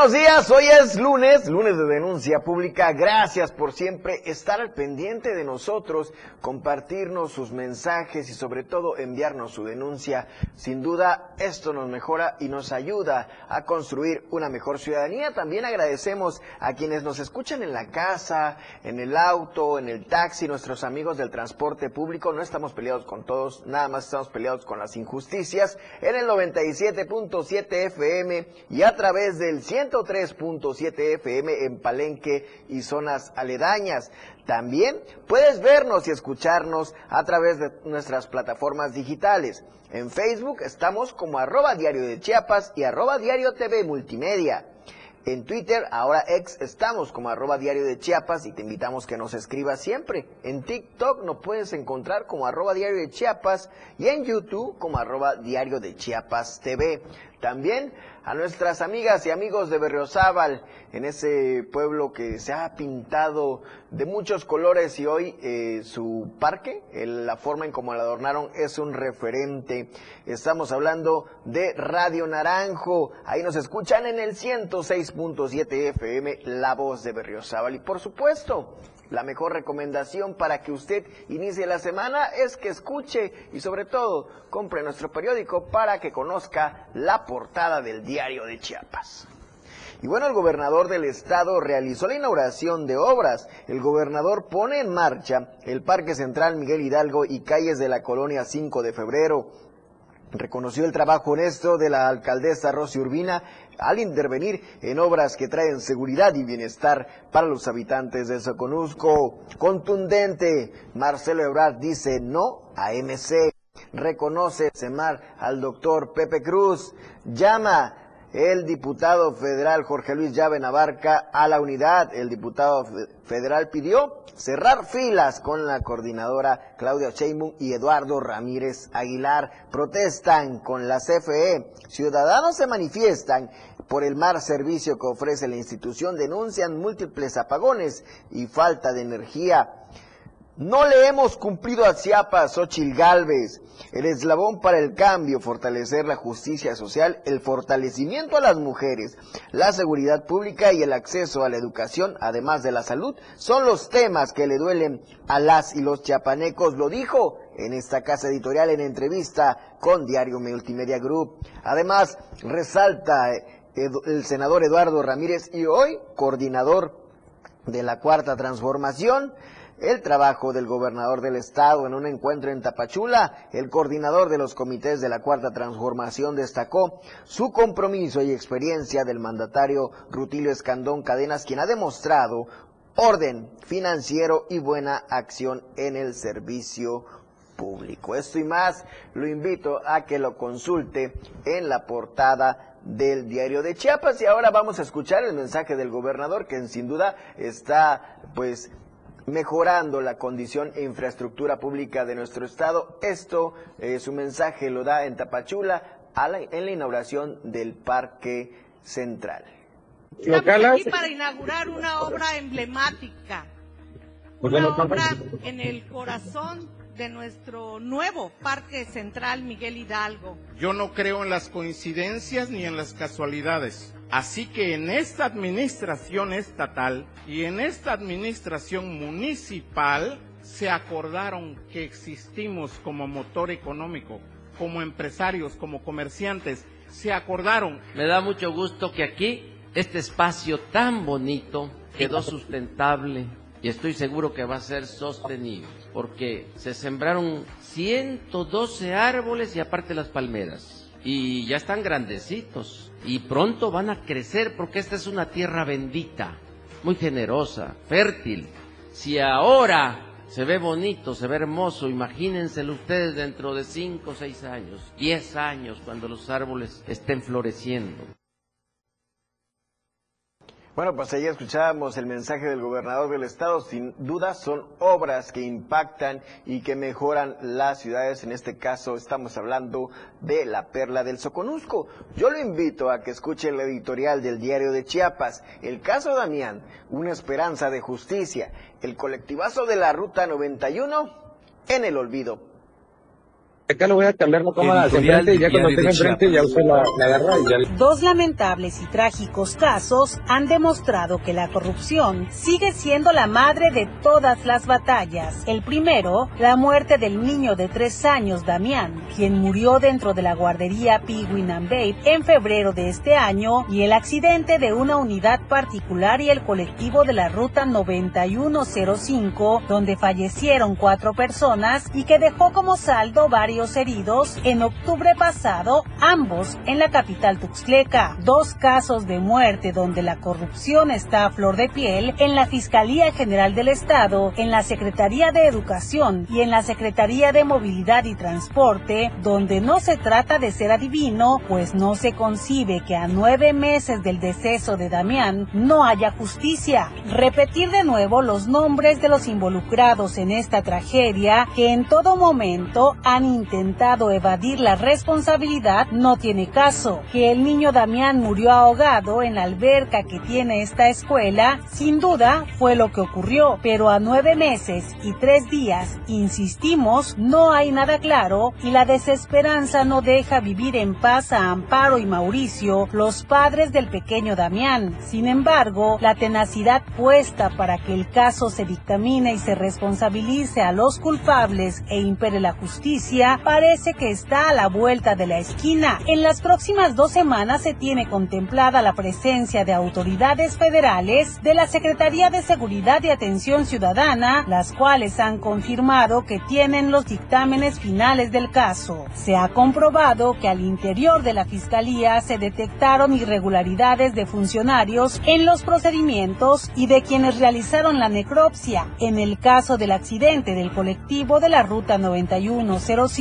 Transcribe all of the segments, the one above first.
Buenos días, hoy es lunes, lunes de denuncia pública. Gracias por siempre estar al pendiente de nosotros, compartirnos sus mensajes y sobre todo enviarnos su denuncia. Sin duda, esto nos mejora y nos ayuda a construir una mejor ciudadanía. También agradecemos a quienes nos escuchan en la casa, en el auto, en el taxi, nuestros amigos del transporte público. No estamos peleados con todos, nada más estamos peleados con las injusticias. En el 97.7 FM y a través del 103.7 FM en Palenque y zonas aledañas. También puedes vernos y escucharnos a través de nuestras plataformas digitales. En Facebook estamos como arroba diario de Chiapas y arroba diario TV Multimedia. En Twitter, ahora ex, estamos como arroba diario de Chiapas y te invitamos que nos escribas siempre. En TikTok nos puedes encontrar como arroba diario de Chiapas y en YouTube como arroba diario de Chiapas TV. También a nuestras amigas y amigos de Berriozábal, en ese pueblo que se ha pintado de muchos colores y hoy eh, su parque, la forma en cómo lo adornaron es un referente. Estamos hablando de Radio Naranjo, ahí nos escuchan en el 106.7 FM, La Voz de Berriozábal. Y por supuesto, la mejor recomendación para que usted inicie la semana es que escuche y sobre todo compre nuestro periódico para que conozca la portada del diario de Chiapas. Y bueno, el gobernador del estado realizó la inauguración de obras. El gobernador pone en marcha el Parque Central Miguel Hidalgo y calles de la colonia 5 de febrero. Reconoció el trabajo honesto de la alcaldesa Rosy Urbina al intervenir en obras que traen seguridad y bienestar para los habitantes de Soconusco. Contundente, Marcelo Ebrard dice no a MC. Reconoce Semar al doctor Pepe Cruz. Llama el diputado federal Jorge Luis Llave Navarca a la unidad. El diputado federal pidió cerrar filas con la coordinadora Claudia Sheinbaum y Eduardo Ramírez Aguilar. Protestan con la CFE. Ciudadanos se manifiestan por el mal servicio que ofrece la institución. Denuncian múltiples apagones y falta de energía. No le hemos cumplido a Chiapas, Xochil Galvez, el eslabón para el cambio, fortalecer la justicia social, el fortalecimiento a las mujeres, la seguridad pública y el acceso a la educación, además de la salud, son los temas que le duelen a las y los chiapanecos, lo dijo en esta casa editorial en entrevista con Diario Multimedia Group. Además, resalta el senador Eduardo Ramírez y hoy coordinador de la Cuarta Transformación, el trabajo del gobernador del estado en un encuentro en Tapachula. El coordinador de los comités de la Cuarta Transformación destacó su compromiso y experiencia del mandatario Rutilio Escandón Cadenas, quien ha demostrado orden financiero y buena acción en el servicio público. Esto y más lo invito a que lo consulte en la portada del diario de Chiapas y ahora vamos a escuchar el mensaje del gobernador que sin duda está pues mejorando la condición e infraestructura pública de nuestro estado. Esto, eh, su mensaje lo da en Tapachula en la inauguración del Parque Central. Estamos aquí para inaugurar una obra emblemática, una obra en el corazón de nuestro nuevo Parque Central Miguel Hidalgo. Yo no creo en las coincidencias ni en las casualidades. Así que en esta administración estatal y en esta administración municipal se acordaron que existimos como motor económico, como empresarios, como comerciantes, se acordaron. Me da mucho gusto que aquí este espacio tan bonito quedó sustentable y estoy seguro que va a ser sostenible, porque se sembraron 112 árboles y aparte las palmeras y ya están grandecitos y pronto van a crecer porque esta es una tierra bendita, muy generosa, fértil. Si ahora se ve bonito, se ve hermoso, imagínenselo ustedes dentro de 5 o 6 años, 10 años, cuando los árboles estén floreciendo. Bueno, pues ahí escuchábamos el mensaje del gobernador del estado. Sin duda son obras que impactan y que mejoran las ciudades. En este caso estamos hablando de la perla del Soconusco. Yo lo invito a que escuche el editorial del diario de Chiapas. El caso Damián, una esperanza de justicia. El colectivazo de la Ruta 91 en el olvido Acá lo voy a cambiar la cámara hacia enfrente y ya cuando tenga enfrente ya usted la, la agarra y ya. Dos lamentables y trágicos casos han demostrado que la corrupción sigue siendo la madre de todas las batallas. El primero, la muerte del niño de tres años, Damián, quien murió dentro de la guardería Piguin and Babe en febrero de este año, y el accidente de una unidad particular y el colectivo de la ruta 9105, donde fallecieron cuatro personas y que dejó como saldo varios heridos en octubre pasado, ambos en la capital tuxtleca. Dos casos de muerte donde la corrupción está a flor de piel en la Fiscalía General del Estado, en la Secretaría de Educación y en la Secretaría de Movilidad y Transporte, donde no se trata de ser adivino, pues no se concibe que a nueve meses del deceso de Damián no haya justicia. Repetir de nuevo los nombres de los involucrados en esta tragedia que en todo momento han intentado evadir la responsabilidad no tiene caso. Que el niño Damián murió ahogado en la alberca que tiene esta escuela, sin duda fue lo que ocurrió, pero a nueve meses y tres días, insistimos, no hay nada claro y la desesperanza no deja vivir en paz a Amparo y Mauricio, los padres del pequeño Damián. Sin embargo, la tenacidad puesta para que el caso se dictamine y se responsabilice a los culpables e impere la justicia parece que está a la vuelta de la esquina. En las próximas dos semanas se tiene contemplada la presencia de autoridades federales de la Secretaría de Seguridad y Atención Ciudadana, las cuales han confirmado que tienen los dictámenes finales del caso. Se ha comprobado que al interior de la Fiscalía se detectaron irregularidades de funcionarios en los procedimientos y de quienes realizaron la necropsia. En el caso del accidente del colectivo de la Ruta 9105,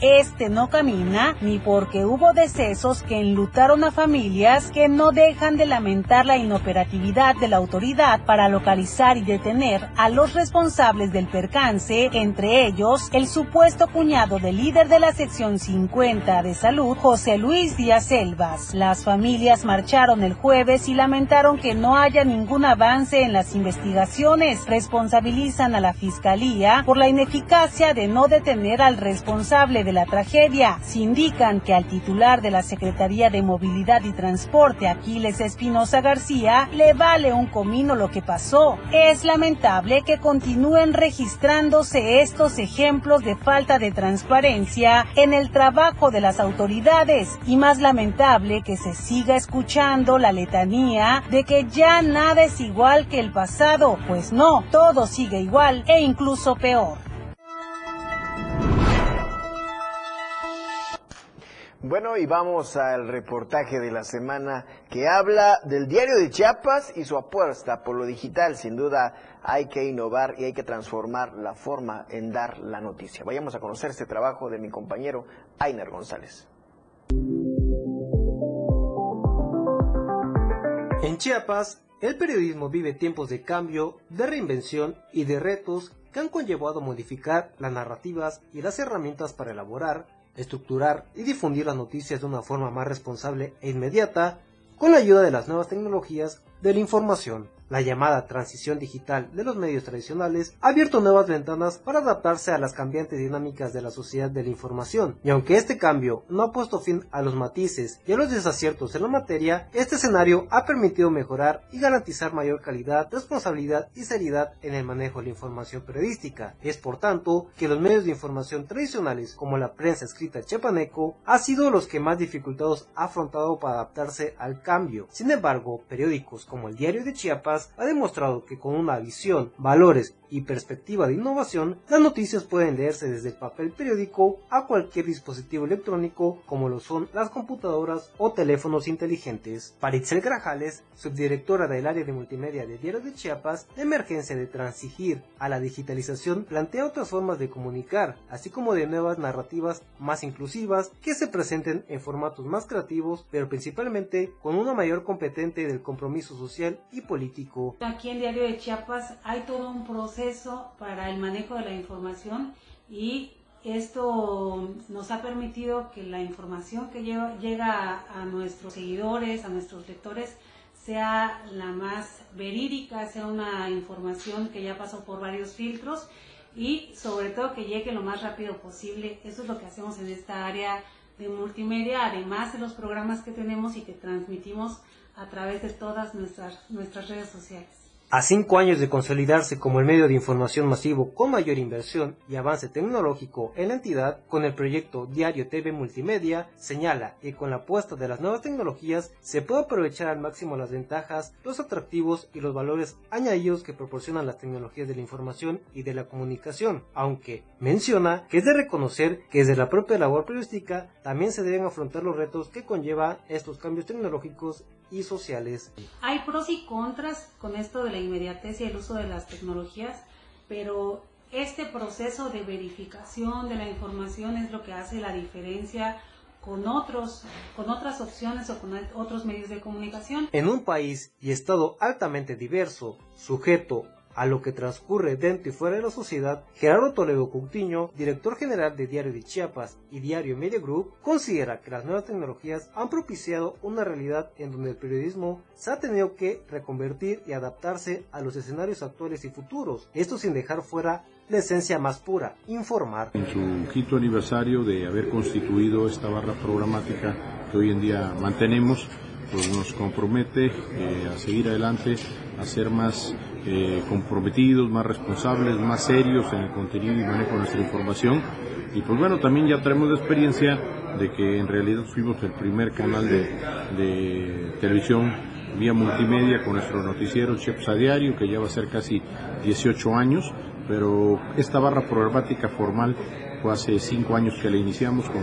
este no camina ni porque hubo decesos que enlutaron a familias que no dejan de lamentar la inoperatividad de la autoridad para localizar y detener a los responsables del percance, entre ellos el supuesto cuñado del líder de la sección 50 de salud, José Luis Díaz Selvas. Las familias marcharon el jueves y lamentaron que no haya ningún avance en las investigaciones. Responsabilizan a la fiscalía por la ineficacia de no detener al responsable de la tragedia. Se indican que al titular de la Secretaría de Movilidad y Transporte, Aquiles Espinosa García, le vale un comino lo que pasó. Es lamentable que continúen registrándose estos ejemplos de falta de transparencia en el trabajo de las autoridades y más lamentable que se siga escuchando la letanía de que ya nada es igual que el pasado, pues no, todo sigue igual e incluso peor. Bueno, y vamos al reportaje de la semana que habla del diario de Chiapas y su apuesta por lo digital. Sin duda hay que innovar y hay que transformar la forma en dar la noticia. Vayamos a conocer este trabajo de mi compañero Ainer González. En Chiapas, el periodismo vive tiempos de cambio, de reinvención y de retos que han conllevado modificar las narrativas y las herramientas para elaborar estructurar y difundir las noticias de una forma más responsable e inmediata con la ayuda de las nuevas tecnologías de la información. La llamada transición digital de los medios tradicionales ha abierto nuevas ventanas para adaptarse a las cambiantes dinámicas de la sociedad de la información, y aunque este cambio no ha puesto fin a los matices y a los desaciertos en la materia, este escenario ha permitido mejorar y garantizar mayor calidad, responsabilidad y seriedad en el manejo de la información periodística. Es por tanto que los medios de información tradicionales como la prensa escrita chepaneco ha sido los que más dificultados ha afrontado para adaptarse al cambio. Sin embargo, periódicos como el Diario de Chiapas ha demostrado que con una visión, valores y perspectiva de innovación, las noticias pueden leerse desde el papel periódico a cualquier dispositivo electrónico como lo son las computadoras o teléfonos inteligentes. Para Itzel Grajales, subdirectora del área de multimedia de Diario de Chiapas, la emergencia de transigir a la digitalización plantea otras formas de comunicar, así como de nuevas narrativas más inclusivas que se presenten en formatos más creativos, pero principalmente con una mayor competente del compromiso social y político. Aquí en Diario de Chiapas hay todo un proceso para el manejo de la información y esto nos ha permitido que la información que llega a nuestros seguidores, a nuestros lectores, sea la más verídica, sea una información que ya pasó por varios filtros y sobre todo que llegue lo más rápido posible. Eso es lo que hacemos en esta área de multimedia, además de los programas que tenemos y que transmitimos a través de todas nuestras, redes sociales. A cinco años de consolidarse como el medio de información masivo con mayor inversión y avance tecnológico en la entidad, con el proyecto Diario TV Multimedia, señala que con la apuesta de las nuevas tecnologías se puede aprovechar al máximo las ventajas, los atractivos y los valores añadidos que proporcionan las tecnologías de la información y de la comunicación, aunque menciona que es de reconocer que desde la propia labor periodística también se deben afrontar los retos que conlleva estos cambios tecnológicos y sociales. Hay pros y contras con esto de la inmediatez y el uso de las tecnologías, pero este proceso de verificación de la información es lo que hace la diferencia con otros con otras opciones o con otros medios de comunicación. En un país y estado altamente diverso, sujeto a lo que transcurre dentro y fuera de la sociedad, Gerardo Toledo Coutinho, director general de Diario de Chiapas y Diario Media Group, considera que las nuevas tecnologías han propiciado una realidad en donde el periodismo se ha tenido que reconvertir y adaptarse a los escenarios actuales y futuros, esto sin dejar fuera la esencia más pura, informar. En su quinto aniversario de haber constituido esta barra programática que hoy en día mantenemos, pues nos compromete eh, a seguir adelante, a ser más eh, comprometidos, más responsables, más serios en el contenido y manejo de nuestra información. Y pues bueno, también ya traemos la experiencia de que en realidad fuimos el primer canal de, televisión vía multimedia con nuestro noticiero Chips a Diario, que ya va a ser casi 18 años, pero esta barra programática formal hace cinco años que la iniciamos con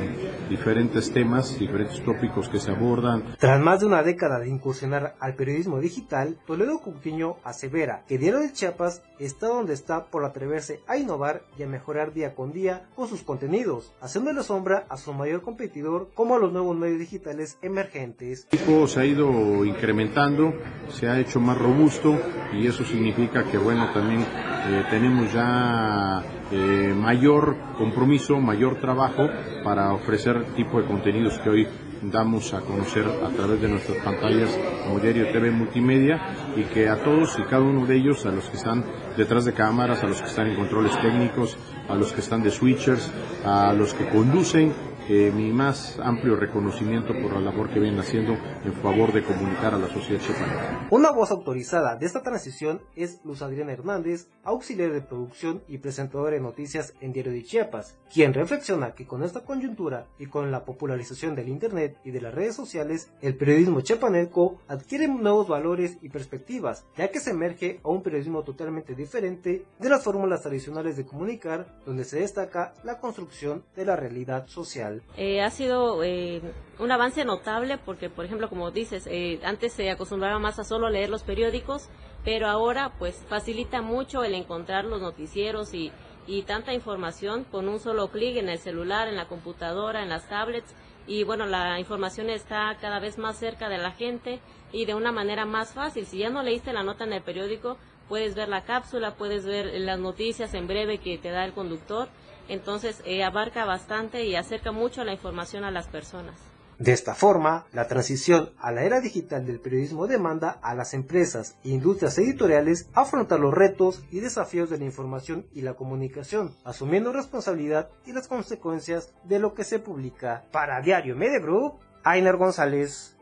diferentes temas, diferentes tópicos que se abordan. Tras más de una década de incursionar al periodismo digital, Toledo Coutinho asevera que Diario de Chiapas está donde está por atreverse a innovar y a mejorar día con día con sus contenidos, haciéndole sombra a su mayor competidor como a los nuevos medios digitales emergentes. El equipo se ha ido incrementando, se ha hecho más robusto y eso significa que bueno, también eh, tenemos ya eh, mayor compromiso, mayor trabajo para ofrecer tipo de contenidos que hoy damos a conocer a través de nuestras pantallas como TV Multimedia y que a todos y cada uno de ellos, a los que están detrás de cámaras, a los que están en controles técnicos, a los que están de switchers, a los que conducen, mi más amplio reconocimiento por la labor que vienen haciendo en favor de comunicar a la sociedad chiapaneca. Una voz autorizada de esta transición es Luz Adriana Hernández, auxiliar de producción y presentadora de noticias en Diario de Chiapas, quien reflexiona que con esta coyuntura y con la popularización del Internet y de las redes sociales, el periodismo chiapaneco adquiere nuevos valores y perspectivas, ya que se emerge a un periodismo totalmente diferente de las fórmulas tradicionales de comunicar, donde se destaca la construcción de la realidad social. Eh, ha sido eh, un avance notable porque, por ejemplo, como dices, eh, antes se acostumbraba más a solo leer los periódicos, pero ahora pues facilita mucho el encontrar los noticieros y, y tanta información con un solo clic en el celular, en la computadora, en las tablets. Y bueno, la información está cada vez más cerca de la gente y de una manera más fácil. Si ya no leíste la nota en el periódico, puedes ver la cápsula, puedes ver las noticias en breve que te da el conductor entonces eh, abarca bastante y acerca mucho la información a las personas. De esta forma, la transición a la era digital del periodismo demanda a las empresas e industrias editoriales afrontar los retos y desafíos de la información y la comunicación, asumiendo responsabilidad y las consecuencias de lo que se publica. Para Diario Media Group, Ainer González.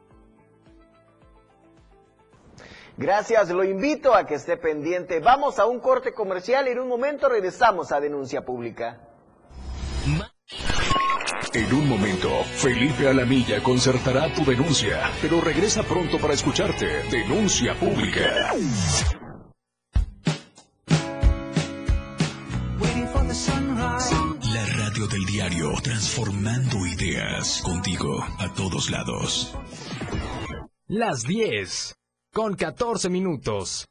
Gracias, lo invito a que esté pendiente. Vamos a un corte comercial y en un momento regresamos a Denuncia Pública. En un momento, Felipe Alamilla concertará tu denuncia, pero regresa pronto para escucharte. Denuncia pública. La radio del diario, transformando ideas contigo a todos lados. Las 10, con 14 minutos.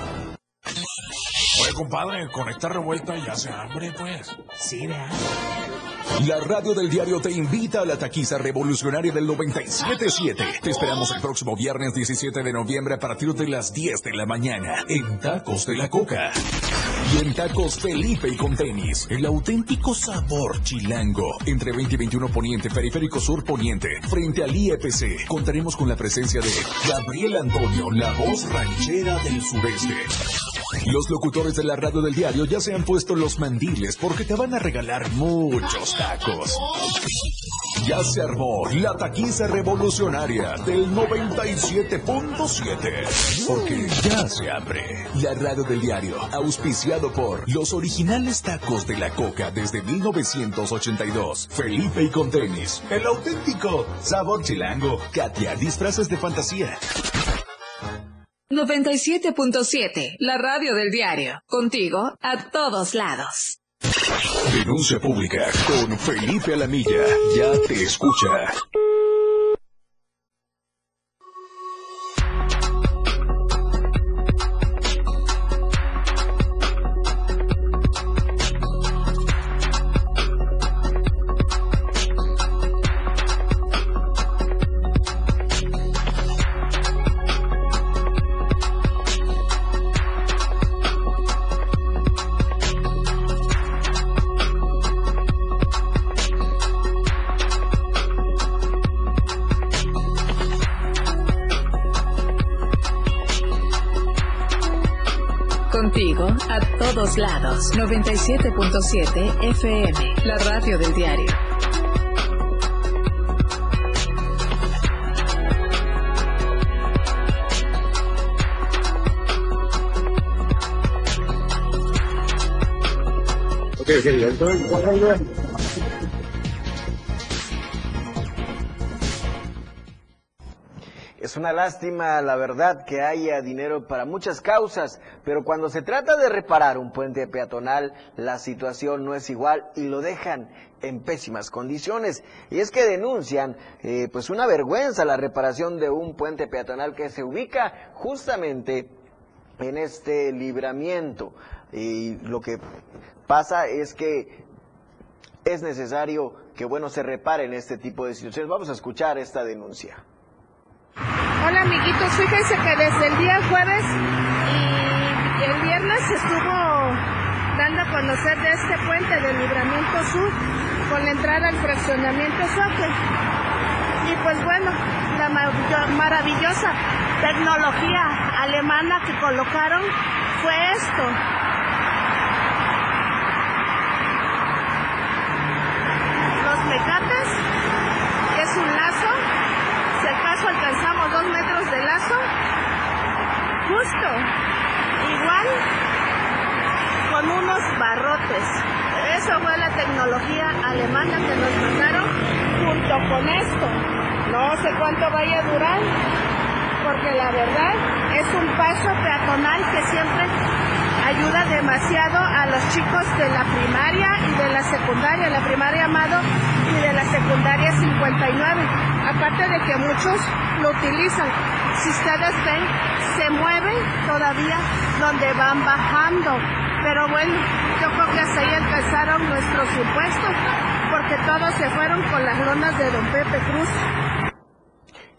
Oye, compadre, con esta revuelta ya se hambre, pues. Sí, ¿verdad? La radio del diario te invita a la taquiza revolucionaria del 977. Te esperamos el próximo viernes 17 de noviembre a partir de las 10 de la mañana en Tacos de la Coca. Y en Tacos Felipe y con tenis, el auténtico sabor chilango. Entre 20 y 21 Poniente, Periférico Sur Poniente, frente al IEPC, contaremos con la presencia de Gabriel Antonio, la voz ranchera del sureste. Los locutores de la radio del diario ya se han puesto los mandiles porque te van a regalar muchos tacos. Ya se armó la taquiza revolucionaria del 97.7. Porque ya se abre. La radio del diario, auspiciado por los originales tacos de la coca desde 1982. Felipe y con tenis. El auténtico sabor chilango. Katia, disfraces de fantasía. 97.7, la radio del diario. Contigo a todos lados. Denuncia pública con Felipe Alamilla. Ya te escucha. 97.7 FM, la radio del diario. Ok, ok, entonces, Es una lástima, la verdad, que haya dinero para muchas causas, pero cuando se trata de reparar un puente peatonal, la situación no es igual y lo dejan en pésimas condiciones. Y es que denuncian, eh, pues una vergüenza la reparación de un puente peatonal que se ubica justamente en este libramiento. Y lo que pasa es que es necesario que, bueno, se reparen este tipo de situaciones. Vamos a escuchar esta denuncia. Hola amiguitos, fíjense que desde el día jueves el viernes estuvo dando a conocer de este puente del Libramiento Sur con la entrada al fraccionamiento Soque. Y pues bueno, la maravillosa tecnología alemana que colocaron fue esto. Los mecates, que es un lazo, si acaso alcanzamos dos metros de lazo, justo, igual con unos barrotes. Eso fue la tecnología alemana que nos mandaron junto con esto. No sé cuánto vaya a durar, porque la verdad es un paso peatonal que siempre ayuda demasiado a los chicos de la primaria y de la secundaria, la primaria Amado y de la secundaria 59. Aparte de que muchos lo utilizan. Si ustedes ven, se mueven todavía donde van bajando. Pero bueno, yo creo que hasta ahí alcanzaron nuestros impuestos, porque todos se fueron con las lonas de don Pepe Cruz.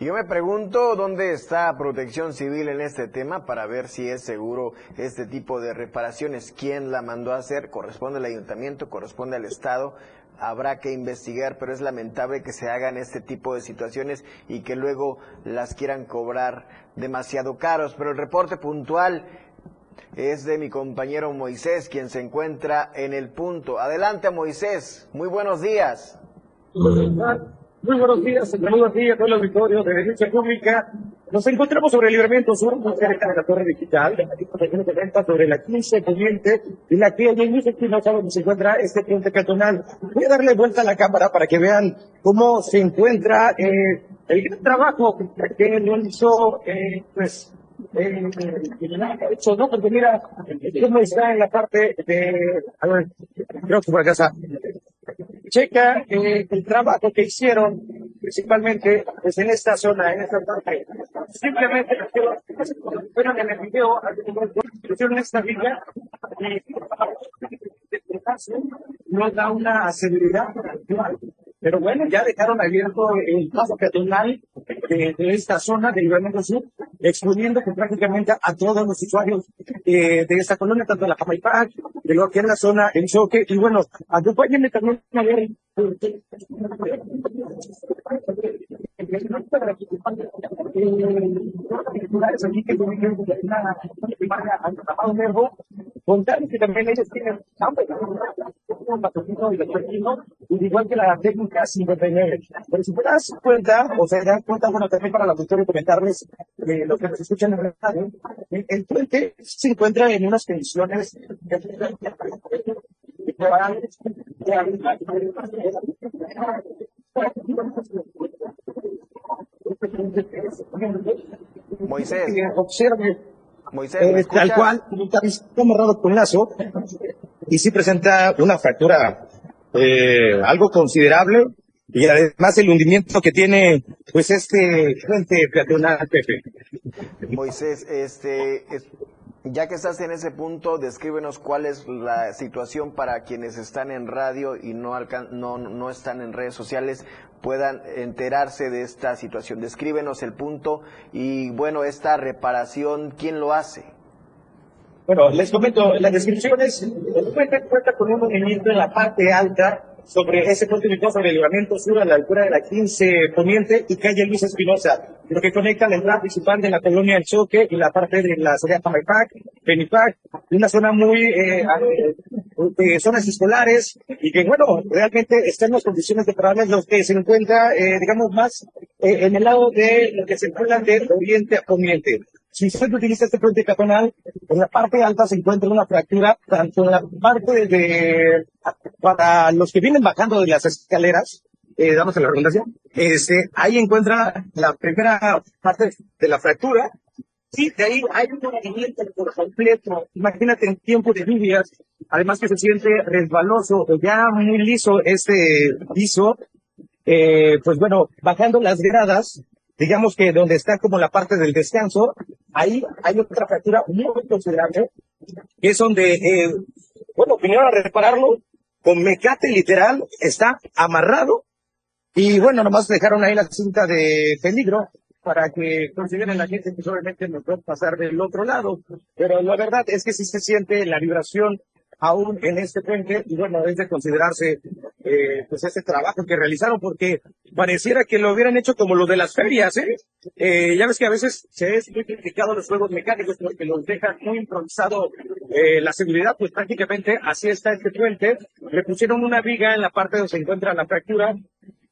Yo me pregunto dónde está Protección Civil en este tema para ver si es seguro este tipo de reparaciones. ¿Quién la mandó a hacer? ¿Corresponde al ayuntamiento? ¿Corresponde al Estado? Habrá que investigar, pero es lamentable que se hagan este tipo de situaciones y que luego las quieran cobrar demasiado caros. Pero el reporte puntual es de mi compañero Moisés, quien se encuentra en el punto. Adelante, Moisés. Muy buenos días. Muy buenos días, buenos días el auditorio de Derecho Pública. Nos encontramos sobre el libramiento sur, muy cerca de la torre digital, de sobre la 15 Poniente y la que mismo aquí no sabe dónde se encuentra este puente peatonal. Voy a darle vuelta a la cámara para que vean cómo se encuentra eh, el gran trabajo que realizó, eh, pues, eh, ¿no? Porque mira, cómo está en la parte de, a ver, creo que por acá está checa eh, el trabajo que hicieron principalmente pues, en esta zona, en esta parte. Simplemente fueron en el video, hicieron esta villa no da una seguridad. Pero bueno, ya dejaron abierto el paso peatonal de, de esta zona del Libramiento Sur, exponiendo que prácticamente a todos los usuarios eh, de esta colonia, tanto de la Jamaipac, de lo que es la zona en choque. Y bueno, acompáñenme también a ver. Contar que también ellos tienen igual que la técnica 59. Pero si te das cuenta, o se dan cuenta, bueno, también para la auditorio comentarles eh, lo que nos escuchan en radio, eh, el puente se encuentra en unas condiciones Moisés. Observe. Moisés, Eh, ¿me tal cual, está amarrado con lazo y sí presenta una fractura eh, algo considerable y además el hundimiento que tiene pues este puente peatonal Pepe. Moisés, este, es- ya que estás en ese punto, descríbenos cuál es la situación para quienes están en radio y no, alcan- no, no están en redes sociales, puedan enterarse de esta situación. Descríbenos el punto y, bueno, esta reparación, ¿quién lo hace? Bueno, les comento, la descripción es, el puente cuenta con un movimiento en la parte alta sobre ese puente ubicado sobre el libramiento sur a la altura de la 15 Poniente y calle Luis Espinosa, lo que conecta la entrada principal de la colonia El Choque y la parte de la de Jamaipac, Penipac, una zona muy, eh, de zonas escolares y que bueno, realmente está en las condiciones de los que se encuentra, eh, digamos, más eh, en el lado de lo que se encuentra de oriente a poniente. Si usted utiliza este puente peatonal, en la parte alta se encuentra una fractura, tanto en la parte de, para los que vienen bajando de las escaleras, eh, damos la redundancia, este, ahí encuentra la primera parte de la fractura, Sí, de ahí hay un movimiento por completo. Imagínate en tiempo de lluvias, además que se siente resbaloso, ya muy liso este piso. Eh, pues bueno, bajando las gradas, digamos que donde está como la parte del descanso, ahí hay otra fractura muy considerable, que es donde, eh, bueno, vinieron a repararlo con mecate literal, está amarrado, y bueno, nomás dejaron ahí la cinta de peligro para que consideren la gente que obviamente no puede pasar del otro lado. Pero la verdad es que sí se siente la vibración aún en este puente y bueno, es de considerarse eh, pues ese trabajo que realizaron porque pareciera que lo hubieran hecho como lo de las ferias, ¿eh? Eh, ya ves que a veces se es muy criticado los juegos mecánicos porque los dejan muy improvisado eh, la seguridad, pues prácticamente así está este puente. Le pusieron una viga en la parte donde se encuentra la fractura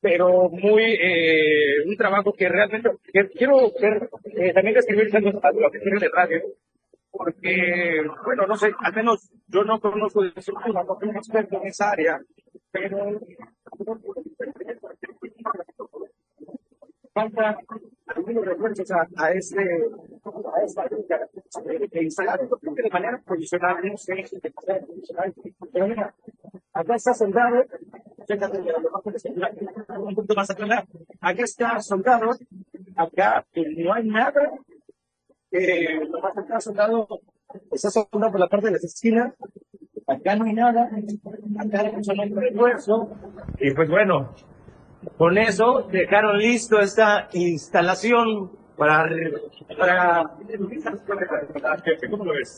pero muy eh, un trabajo que realmente que quiero ver eh, también describir a lo que de radio porque bueno no sé al menos yo no conozco de eso no soy un experto en esa área pero falta algunos refuerzos a, a este a esta liga eh, que instalar de manera profesional no sé pero mira acá está soldado un poquito más atrás acá está soldado acá eh, no hay nada eh, lo más soldado está soldado por la parte de las esquinas acá no hay nada. Acá hay solo refuerzo. Y pues bueno con eso dejaron listo esta instalación para, para...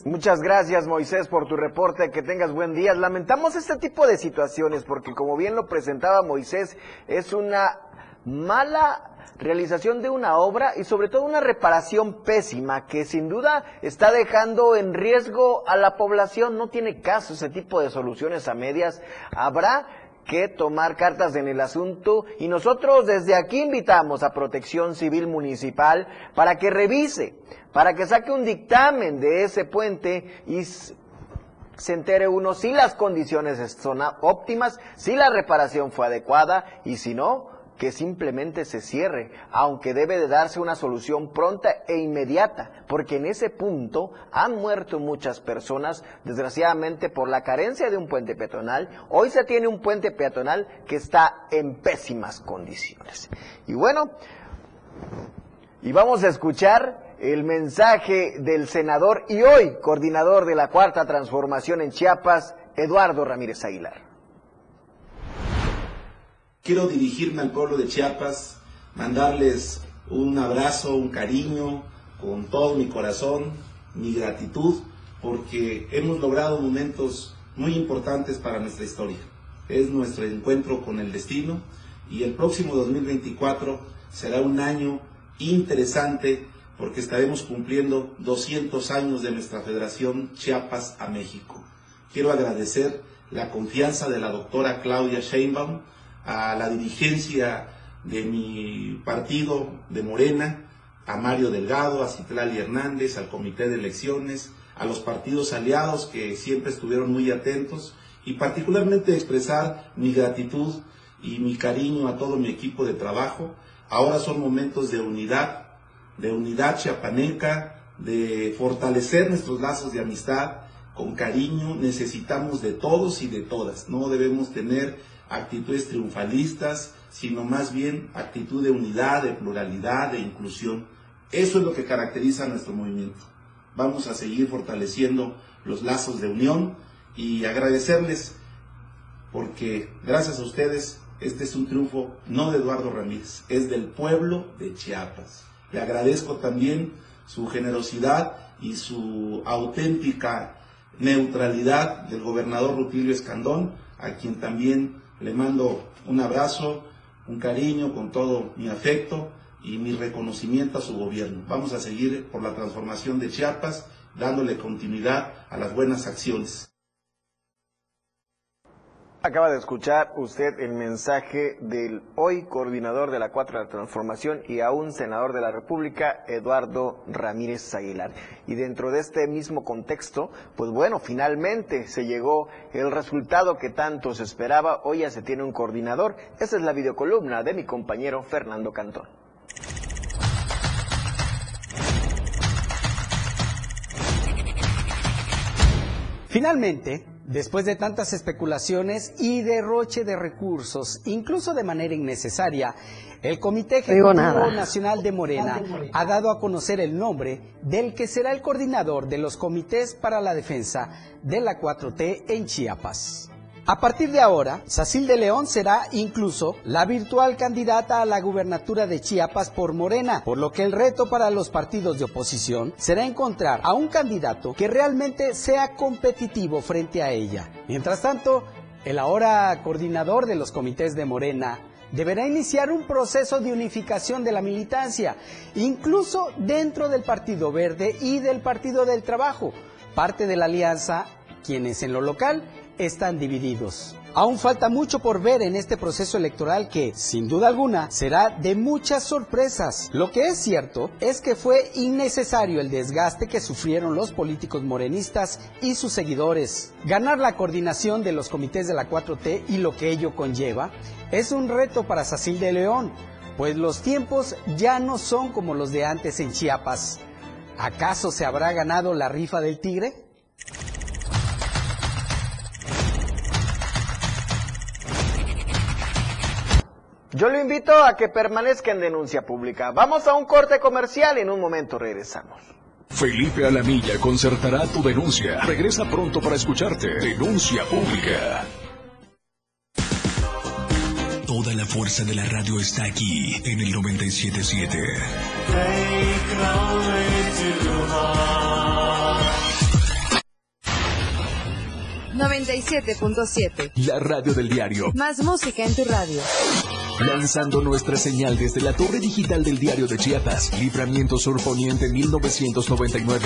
Muchas gracias Moisés por tu reporte, que tengas buen día. Lamentamos este tipo de situaciones porque como bien lo presentaba Moisés, es una mala realización de una obra y sobre todo una reparación pésima que sin duda está dejando en riesgo a la población. No tiene caso ese tipo de soluciones a medias. Habrá que tomar cartas en el asunto y nosotros desde aquí invitamos a Protección Civil Municipal para que revise, para que saque un dictamen de ese puente y se entere uno si las condiciones son óptimas, si la reparación fue adecuada y si no, que simplemente se cierre, aunque debe de darse una solución pronta e inmediata, porque en ese punto han muerto muchas personas, desgraciadamente por la carencia de un puente peatonal. Hoy se tiene un puente peatonal que está en pésimas condiciones. Y bueno, y vamos a escuchar el mensaje del senador y hoy coordinador de la Cuarta Transformación en Chiapas, Eduardo Ramírez Aguilar. Quiero dirigirme al pueblo de Chiapas, mandarles un abrazo, un cariño, con todo mi corazón, mi gratitud, porque hemos logrado momentos muy importantes para nuestra historia. Es nuestro encuentro con el destino y el próximo 2024 será un año interesante porque estaremos cumpliendo 200 años de nuestra Federación Chiapas a México. Quiero agradecer la confianza de la doctora Claudia Sheinbaum, a la dirigencia de mi partido de Morena, a Mario Delgado, a Citlali Hernández, al Comité de Elecciones, a los partidos aliados que siempre estuvieron muy atentos y particularmente expresar mi gratitud y mi cariño a todo mi equipo de trabajo. Ahora son momentos de unidad, de unidad chiapaneca, de fortalecer nuestros lazos de amistad con cariño. Necesitamos de todos y de todas. No debemos tener actitudes triunfalistas, sino más bien actitud de unidad, de pluralidad, de inclusión. Eso es lo que caracteriza a nuestro movimiento. Vamos a seguir fortaleciendo los lazos de unión y agradecerles porque gracias a ustedes este es un triunfo no de Eduardo Ramírez, es del pueblo de Chiapas. Le agradezco también su generosidad y su auténtica neutralidad del gobernador Rutilio Escandón, a quien también le mando un abrazo, un cariño con todo mi afecto y mi reconocimiento a su gobierno. Vamos a seguir por la transformación de Chiapas, dándole continuidad a las buenas acciones. Acaba de escuchar usted el mensaje del hoy coordinador de la Cuatro de la Transformación y aún senador de la República, Eduardo Ramírez Aguilar. Y dentro de este mismo contexto, pues bueno, finalmente se llegó el resultado que tanto se esperaba. Hoy ya se tiene un coordinador. Esa es la videocolumna de mi compañero Fernando Cantón. Finalmente, Después de tantas especulaciones y derroche de recursos, incluso de manera innecesaria, el Comité Ejecutivo Nacional de Morena ha dado a conocer el nombre del que será el coordinador de los comités para la defensa de la 4T en Chiapas. A partir de ahora, Sacil de León será incluso la virtual candidata a la gubernatura de Chiapas por Morena, por lo que el reto para los partidos de oposición será encontrar a un candidato que realmente sea competitivo frente a ella. Mientras tanto, el ahora coordinador de los comités de Morena deberá iniciar un proceso de unificación de la militancia, incluso dentro del Partido Verde y del Partido del Trabajo, parte de la alianza, quienes en lo local están divididos. Aún falta mucho por ver en este proceso electoral que, sin duda alguna, será de muchas sorpresas. Lo que es cierto es que fue innecesario el desgaste que sufrieron los políticos morenistas y sus seguidores. Ganar la coordinación de los comités de la 4T y lo que ello conlleva es un reto para Sacil de León, pues los tiempos ya no son como los de antes en Chiapas. ¿Acaso se habrá ganado la rifa del tigre? Yo lo invito a que permanezca en denuncia pública. Vamos a un corte comercial y en un momento regresamos. Felipe Alamilla concertará tu denuncia. Regresa pronto para escucharte. Denuncia pública. Toda la fuerza de la radio está aquí en el 977. 97.7. La radio del diario. Más música en tu radio. Lanzando nuestra señal desde la torre digital del diario de Chiapas, Libramiento Sur Poniente 1999.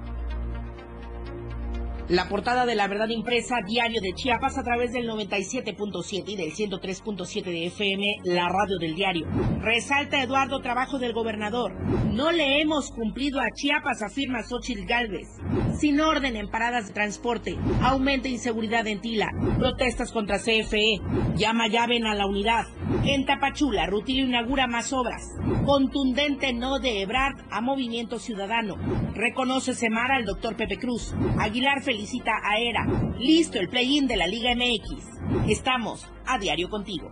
La portada de la verdad impresa Diario de Chiapas a través del 97.7 y del 103.7 de FM, la radio del diario. Resalta Eduardo trabajo del gobernador. No le hemos cumplido a Chiapas, afirma Xochitl Galvez. Sin orden en paradas de transporte. Aumenta inseguridad en Tila. Protestas contra CFE. Llama llaven a la unidad. En Tapachula, Rutilio inaugura más obras. Contundente no de Ebrard a Movimiento Ciudadano. Reconoce Semara al doctor Pepe Cruz. Aguilar felicita a ERA. Listo el play-in de la Liga MX. Estamos a diario contigo.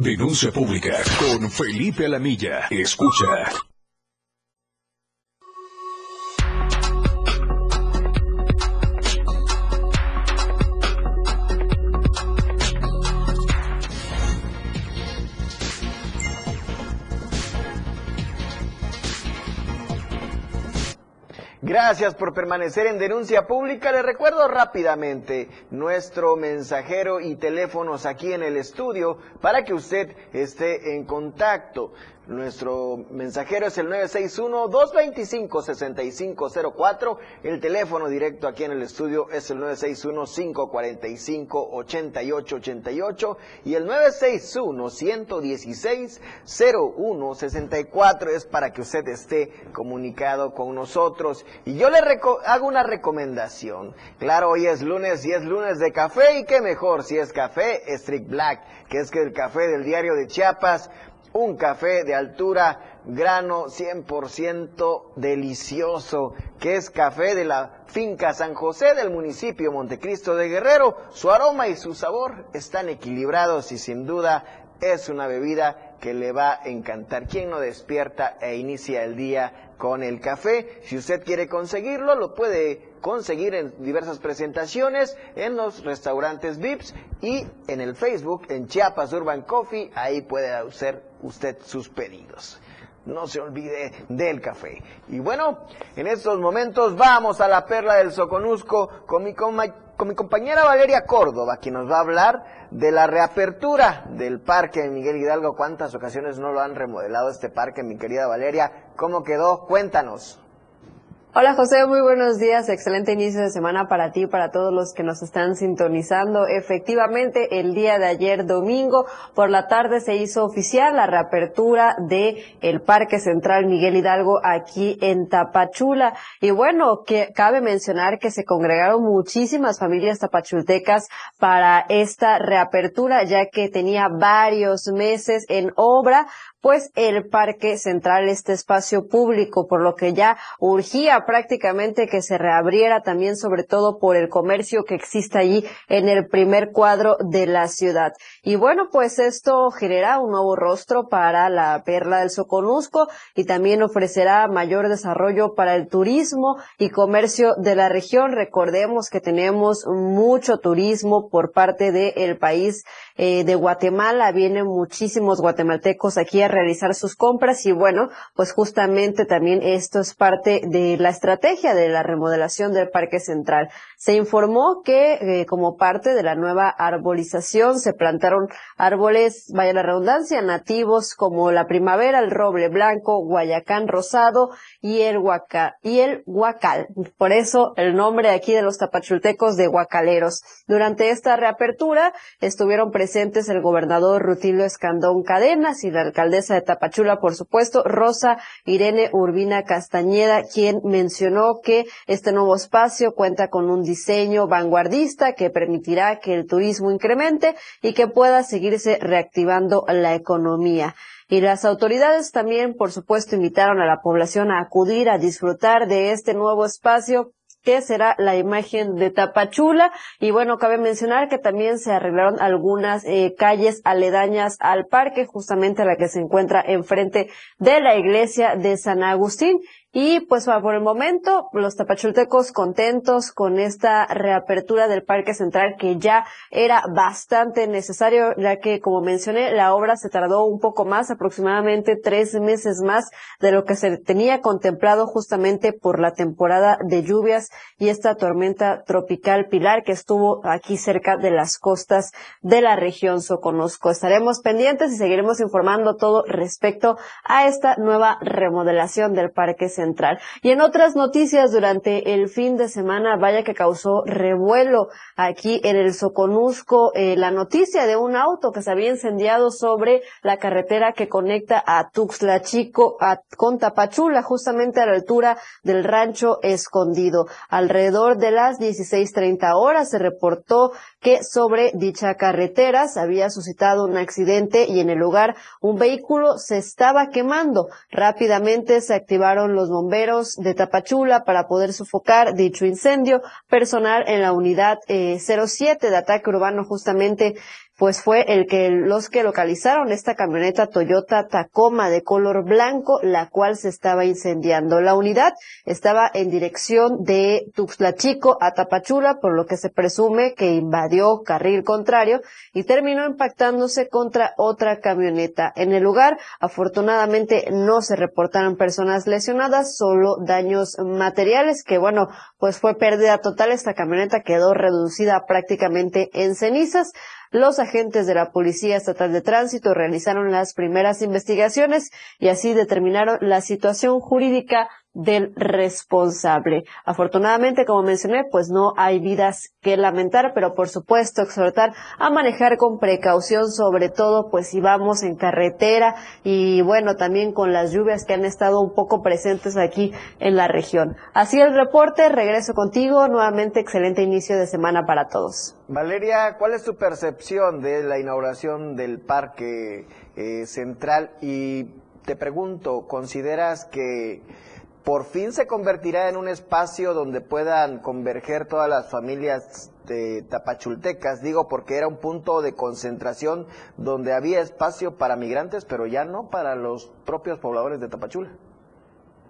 Denuncia pública con Felipe Alamilla. Escucha. Gracias por permanecer en denuncia pública. Les recuerdo rápidamente nuestro mensajero y teléfonos aquí en el estudio para que usted esté en contacto. Nuestro mensajero es el 961-225-6504. El teléfono directo aquí en el estudio es el 961-545-8888 y el 961-116-0164 es para que usted esté comunicado con nosotros. Y yo le hago una recomendación. Claro, hoy es lunes y es lunes de café y qué mejor si es café Strict Black, que es que el café del diario de Chiapas un café de altura, grano 100% delicioso, que es café de la finca San José del municipio Montecristo de Guerrero. Su aroma y su sabor están equilibrados y sin duda es una bebida que le va a encantar. ¿Quién no despierta e inicia el día con el café? Si usted quiere conseguirlo, lo puede conseguir en diversas presentaciones en los restaurantes VIPS y en el Facebook en Chiapas Urban Coffee. Ahí puede hacer usted sus pedidos no se olvide del café. Y bueno, en estos momentos vamos a la perla del Soconusco con mi, con mi compañera Valeria Córdoba, quien nos va a hablar de la reapertura del parque de Miguel Hidalgo. ¿Cuántas ocasiones no lo han remodelado este parque, mi querida Valeria? ¿Cómo quedó? Cuéntanos. Hola José, muy buenos días. Excelente inicio de semana para ti y para todos los que nos están sintonizando. Efectivamente, el día de ayer domingo por la tarde se hizo oficial la reapertura de el Parque Central Miguel Hidalgo aquí en Tapachula. Y bueno, que cabe mencionar que se congregaron muchísimas familias tapachultecas para esta reapertura, ya que tenía varios meses en obra pues el Parque Central, este espacio público, por lo que ya urgía prácticamente que se reabriera también, sobre todo por el comercio que existe allí en el primer cuadro de la ciudad. Y bueno, pues esto genera un nuevo rostro para la perla del Soconusco y también ofrecerá mayor desarrollo para el turismo y comercio de la región. Recordemos que tenemos mucho turismo por parte del país eh, de Guatemala. Vienen muchísimos guatemaltecos aquí a realizar sus compras y bueno, pues justamente también esto es parte de la estrategia de la remodelación del Parque Central. Se informó que eh, como parte de la nueva arbolización se plantaron árboles, vaya la redundancia, nativos como la primavera, el roble blanco, guayacán rosado y el huaca, y el huacal. Por eso el nombre aquí de los tapachultecos de huacaleros. Durante esta reapertura estuvieron presentes el gobernador Rutilio Escandón Cadenas y la alcaldesa de Tapachula, por supuesto, Rosa Irene Urbina Castañeda, quien mencionó que este nuevo espacio cuenta con un diseño vanguardista que permitirá que el turismo incremente y que pueda seguirse reactivando la economía. Y las autoridades también, por supuesto, invitaron a la población a acudir a disfrutar de este nuevo espacio que será la imagen de Tapachula. Y bueno, cabe mencionar que también se arreglaron algunas eh, calles aledañas al parque, justamente la que se encuentra enfrente de la iglesia de San Agustín. Y pues por el momento, los tapachultecos contentos con esta reapertura del Parque Central que ya era bastante necesario, ya que como mencioné, la obra se tardó un poco más, aproximadamente tres meses más de lo que se tenía contemplado justamente por la temporada de lluvias y esta tormenta tropical Pilar que estuvo aquí cerca de las costas de la región Soconusco. Estaremos pendientes y seguiremos informando todo respecto a esta nueva remodelación del Parque Central Central. Y en otras noticias, durante el fin de semana, vaya que causó revuelo aquí en el Soconusco, eh, la noticia de un auto que se había incendiado sobre la carretera que conecta a Tuxtla Chico a, con Tapachula, justamente a la altura del rancho escondido. Alrededor de las 16.30 horas se reportó que sobre dicha carretera se había suscitado un accidente y en el lugar un vehículo se estaba quemando. Rápidamente se activaron los bomberos de Tapachula para poder sofocar dicho incendio. Personal en la unidad 07 eh, de ataque urbano justamente pues fue el que los que localizaron esta camioneta Toyota Tacoma de color blanco, la cual se estaba incendiando. La unidad estaba en dirección de Tuxtla Chico a Tapachula, por lo que se presume que invadió carril contrario y terminó impactándose contra otra camioneta. En el lugar, afortunadamente, no se reportaron personas lesionadas, solo daños materiales, que bueno, pues fue pérdida total. Esta camioneta quedó reducida prácticamente en cenizas. Los agentes de la Policía Estatal de Tránsito realizaron las primeras investigaciones y así determinaron la situación jurídica del responsable. Afortunadamente, como mencioné, pues no hay vidas que lamentar, pero por supuesto exhortar a manejar con precaución, sobre todo pues si vamos en carretera y bueno, también con las lluvias que han estado un poco presentes aquí en la región. Así el reporte, regreso contigo, nuevamente excelente inicio de semana para todos. Valeria, ¿cuál es tu percepción de la inauguración del Parque eh, Central? Y te pregunto, ¿consideras que por fin se convertirá en un espacio donde puedan converger todas las familias de tapachultecas, digo porque era un punto de concentración donde había espacio para migrantes, pero ya no para los propios pobladores de Tapachula.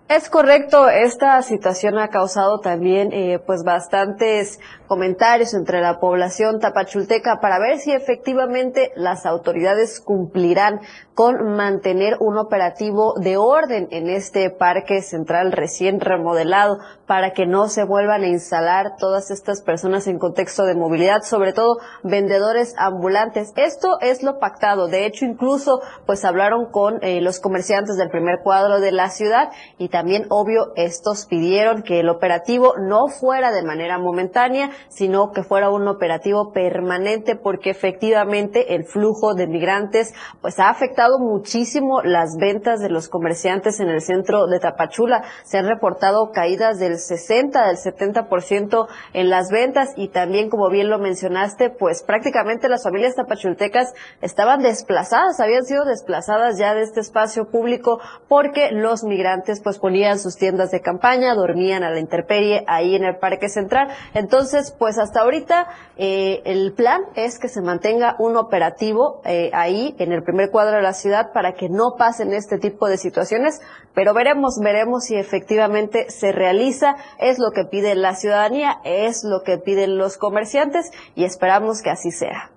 Es correcto, esta situación ha causado también eh, pues bastantes comentarios entre la población tapachulteca para ver si efectivamente las autoridades cumplirán con mantener un operativo de orden en este parque central recién remodelado para que no se vuelvan a instalar todas estas personas en contexto de movilidad, sobre todo vendedores ambulantes. Esto es lo pactado. De hecho, incluso pues hablaron con eh, los comerciantes del primer cuadro de la ciudad y también, obvio, estos pidieron que el operativo no fuera de manera momentánea, sino que fuera un operativo permanente porque efectivamente el flujo de migrantes pues ha afectado muchísimo las ventas de los comerciantes en el centro de Tapachula. Se han reportado caídas del 60, del 70% en las ventas y también, como bien lo mencionaste, pues prácticamente las familias tapachultecas estaban desplazadas, habían sido desplazadas ya de este espacio público porque los migrantes pues ponían sus tiendas de campaña, dormían a la intemperie ahí en el Parque Central. Entonces, pues hasta ahorita eh, el plan es que se mantenga un operativo eh, ahí en el primer cuadro de la ciudad para que no pasen este tipo de situaciones, pero veremos, veremos si efectivamente se realiza, es lo que pide la ciudadanía, es lo que piden los comerciantes y esperamos que así sea.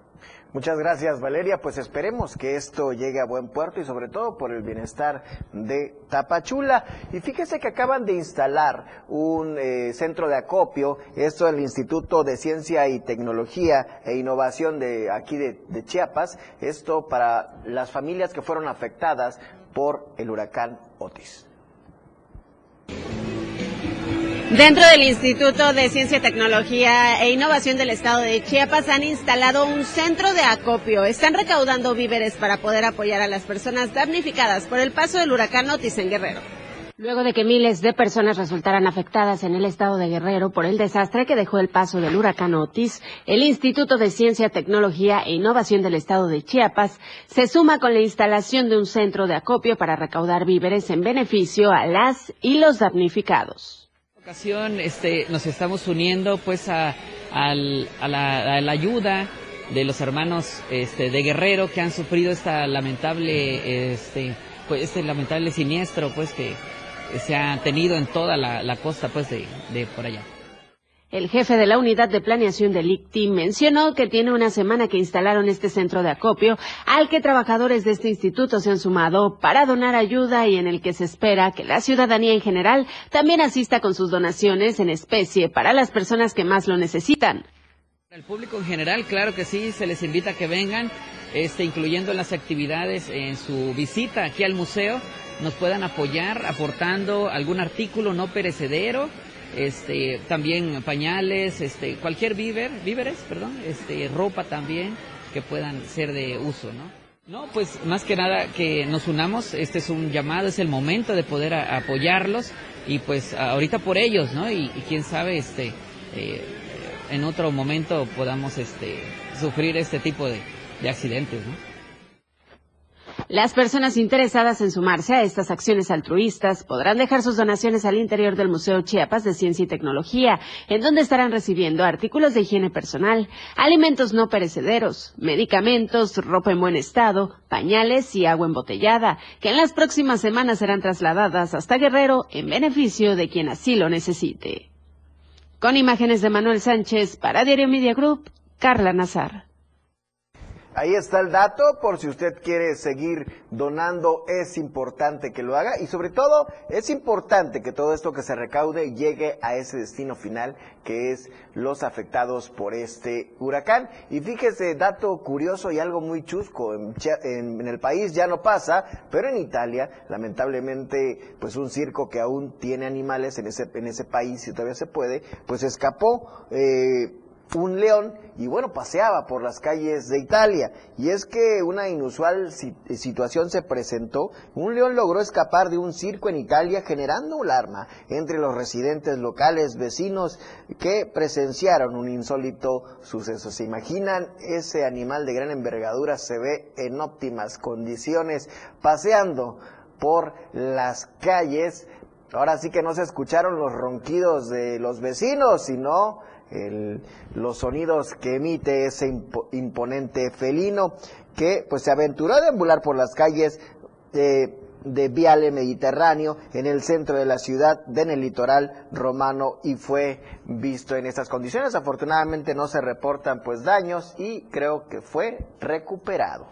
Muchas gracias Valeria, pues esperemos que esto llegue a buen puerto y sobre todo por el bienestar de Tapachula. Y fíjese que acaban de instalar un eh, centro de acopio, esto el Instituto de Ciencia y Tecnología e Innovación de aquí de, de Chiapas, esto para las familias que fueron afectadas por el huracán Otis. Dentro del Instituto de Ciencia, Tecnología e Innovación del Estado de Chiapas han instalado un centro de acopio. Están recaudando víveres para poder apoyar a las personas damnificadas por el paso del huracán Otis en Guerrero. Luego de que miles de personas resultaran afectadas en el estado de Guerrero por el desastre que dejó el paso del huracán Otis, el Instituto de Ciencia, Tecnología e Innovación del estado de Chiapas se suma con la instalación de un centro de acopio para recaudar víveres en beneficio a las y los damnificados ocasión este, nos estamos uniendo pues a, la, ayuda de los hermanos este, de Guerrero que han sufrido esta lamentable este, pues, este lamentable siniestro pues que, se ha tenido en toda la, costa pues de, de por allá. El jefe de la unidad de planeación del ICTI mencionó que tiene una semana que instalaron este centro de acopio al que trabajadores de este instituto se han sumado para donar ayuda y en el que se espera que la ciudadanía en general también asista con sus donaciones en especie para las personas que más lo necesitan. El público en general, claro que sí, se les invita a que vengan, este, incluyendo las actividades en su visita aquí al museo, nos puedan apoyar aportando algún artículo no perecedero este, también pañales, este, cualquier víver, víveres, perdón, este, ropa también que puedan ser de uso, ¿no? No, pues más que nada que nos unamos, este es un llamado, es el momento de poder apoyarlos y pues ahorita por ellos, ¿no? Y, quién sabe, este, eh, en otro momento podamos, este, sufrir este tipo de, de accidentes, ¿no? Las personas interesadas en sumarse a estas acciones altruistas podrán dejar sus donaciones al interior del Museo Chiapas de Ciencia y Tecnología, en donde estarán recibiendo artículos de higiene personal, alimentos no perecederos, medicamentos, ropa en buen estado, pañales y agua embotellada, que en las próximas semanas serán trasladadas hasta Guerrero en beneficio de quien así lo necesite. Con imágenes de Manuel Sánchez para Diario Media Group, Carla Nazar. Ahí está el dato, por si usted quiere seguir donando, es importante que lo haga y sobre todo es importante que todo esto que se recaude llegue a ese destino final que es los afectados por este huracán. Y fíjese, dato curioso y algo muy chusco, en, el país ya no pasa, pero en Italia, lamentablemente, pues un circo que aún tiene animales en ese, en ese país, si todavía se puede, pues escapó. Eh, un león y bueno, paseaba por las calles de Italia. Y es que una inusual situación se presentó. Un león logró escapar de un circo en Italia generando alarma entre los residentes locales vecinos que presenciaron un insólito suceso. ¿Se imaginan? Ese animal de gran envergadura se ve en óptimas condiciones paseando por las calles. Ahora sí que no se escucharon los ronquidos de los vecinos, sino los sonidos que emite ese imponente felino que pues se aventuró a deambular por las calles de Viale Mediterráneo en el centro de la ciudad, en el litoral romano y fue visto en estas condiciones. Afortunadamente no se reportan pues daños y creo que fue recuperado.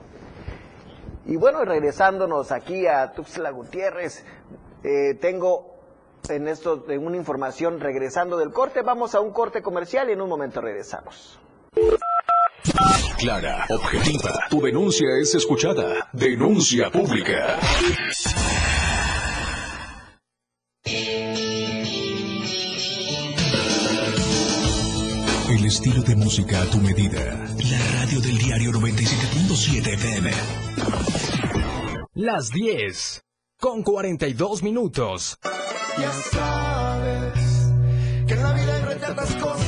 Y bueno, regresándonos aquí a Tuxtla Gutiérrez, eh, tengo en esto en una información regresando del corte. Vamos a un corte comercial y en un momento regresamos. Clara, objetiva. Tu denuncia es escuchada. Denuncia pública. El estilo de música a tu medida. La radio del diario 97.7 FM. Las 10 con 42 minutos. Ya sabes que en la vida hay tantas cosas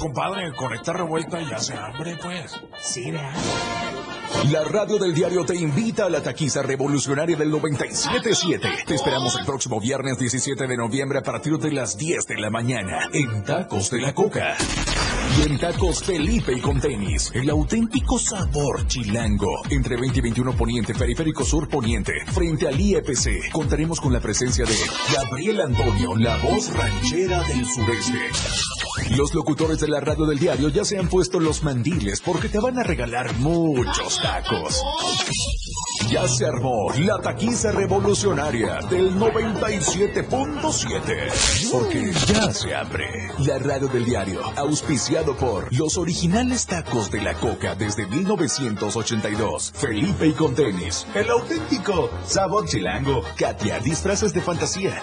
compadre, con esta revuelta ya se hambre, pues. Sí, vea. La radio del diario te invita a la taquiza revolucionaria del 97.7. Te esperamos el próximo viernes 17 de noviembre a partir de las 10 de la mañana en Tacos de la Coca. Y en Tacos Felipe y con tenis, el auténtico sabor chilango. Entre 20 y 21 Poniente, Periférico Sur Poniente, frente al IEPC, contaremos con la presencia de Gabriel Antonio, la voz ranchera del sureste. Los locutores de la radio del diario ya se han puesto los mandiles porque te van a regalar muchos tacos. Ya se armó la taquiza revolucionaria del 97.7. Porque ya se abre la radio del diario, auspiciado por los originales tacos de la coca desde 1982. Felipe y con tenis, el auténtico sabor chilango. Katia, disfraces de fantasía.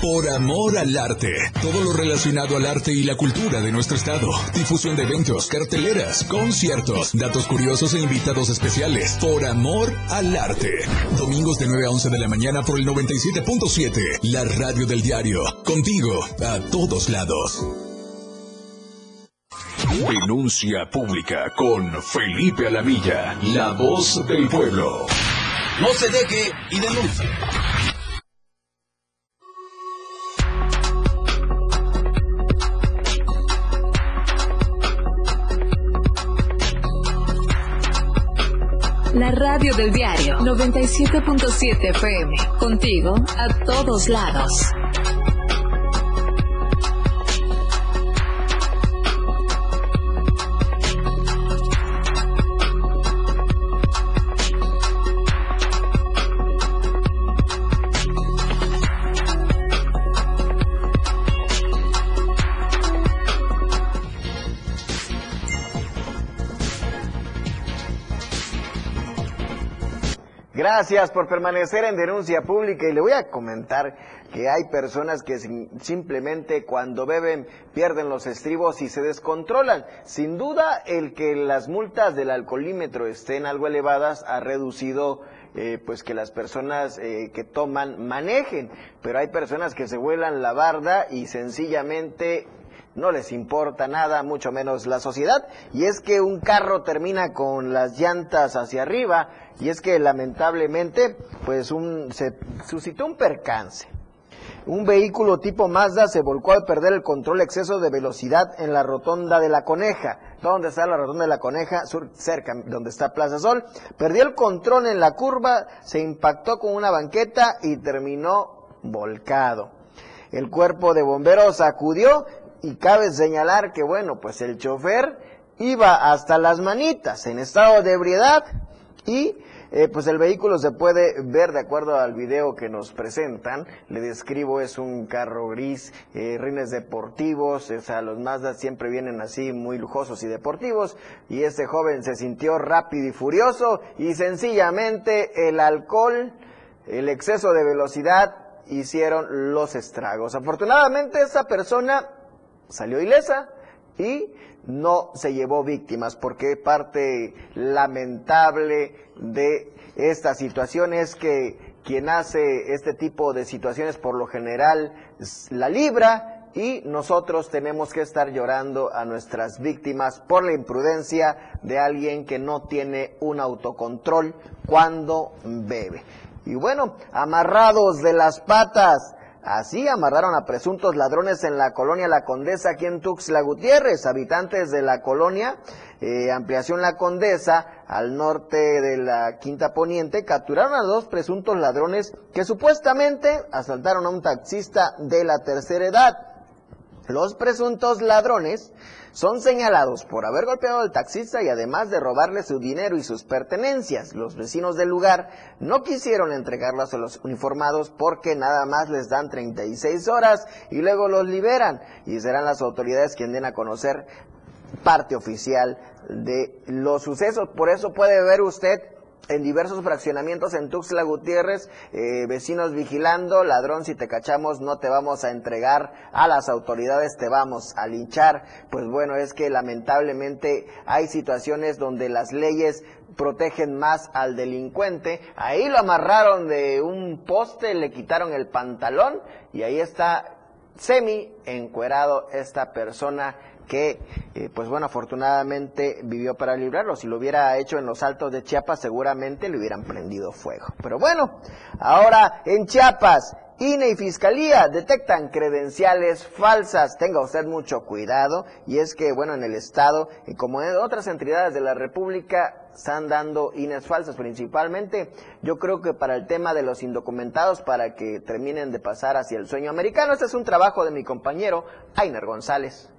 Por amor al arte. Todo lo relacionado al arte y la cultura de nuestro estado. Difusión de eventos, carteleras, conciertos, datos curiosos e invitados especiales. Por amor al arte. Domingos de 9 a 11 de la mañana por el 97.7. La radio del diario. Contigo a todos lados. Denuncia pública con Felipe Alamilla, la voz del pueblo. No se deje y denuncie. La radio del diario 97.7 FM. Contigo a todos lados. Gracias por permanecer en denuncia pública y le voy a comentar que hay personas que simplemente cuando beben pierden los estribos y se descontrolan. Sin duda el que las multas del alcoholímetro estén algo elevadas ha reducido eh, pues que las personas eh, que toman manejen, pero hay personas que se vuelan la barda y sencillamente no les importa nada, mucho menos la sociedad, y es que un carro termina con las llantas hacia arriba, y es que lamentablemente, pues un, se suscitó un percance. Un vehículo tipo Mazda se volcó al perder el control exceso de velocidad en la rotonda de la Coneja. ¿Dónde está la rotonda de la Coneja? cerca, donde está Plaza Sol. Perdió el control en la curva, se impactó con una banqueta y terminó volcado. El cuerpo de bomberos acudió y cabe señalar que, bueno, pues el chofer iba hasta las manitas en estado de ebriedad y eh, pues el vehículo se puede ver de acuerdo al video que nos presentan. Le describo, es un carro gris, eh, rines deportivos, o sea, los Mazda siempre vienen así muy lujosos y deportivos. Y este joven se sintió rápido y furioso y sencillamente el alcohol, el exceso de velocidad hicieron los estragos. Afortunadamente esa persona salió ilesa y no se llevó víctimas, porque parte lamentable de esta situación es que quien hace este tipo de situaciones por lo general la libra y nosotros tenemos que estar llorando a nuestras víctimas por la imprudencia de alguien que no tiene un autocontrol cuando bebe. Y bueno, amarrados de las patas, Así amarraron a presuntos ladrones en la colonia La Condesa, aquí en Tuxtla Gutiérrez. Habitantes de la colonia eh, Ampliación La Condesa, al norte de la Quinta Poniente, capturaron a dos presuntos ladrones que supuestamente asaltaron a un taxista de la tercera edad. Los presuntos ladrones son señalados por haber golpeado al taxista y además de robarle su dinero y sus pertenencias. Los vecinos del lugar no quisieron entregarlos a los uniformados porque nada más les dan 36 horas y luego los liberan y serán las autoridades quienes den a conocer parte oficial de los sucesos. Por eso puede ver usted en diversos fraccionamientos en Tuxtla Gutiérrez, eh, vecinos vigilando, ladrón, si te cachamos no te vamos a entregar a las autoridades, te vamos a linchar. Pues bueno, es que lamentablemente hay situaciones donde las leyes protegen más al delincuente. Ahí lo amarraron de un poste, le quitaron el pantalón y ahí está semi encuerado esta persona que, eh, pues bueno, afortunadamente vivió para librarlo. Si lo hubiera hecho en los altos de Chiapas, seguramente le hubieran prendido fuego. Pero bueno, ahora en Chiapas, INE y Fiscalía detectan credenciales falsas. Tenga usted mucho cuidado. Y es que, bueno, en el Estado, y como en otras entidades de la República, están dando INES falsas principalmente. Yo creo que para el tema de los indocumentados, para que terminen de pasar hacia el sueño americano, este es un trabajo de mi compañero Ainer González.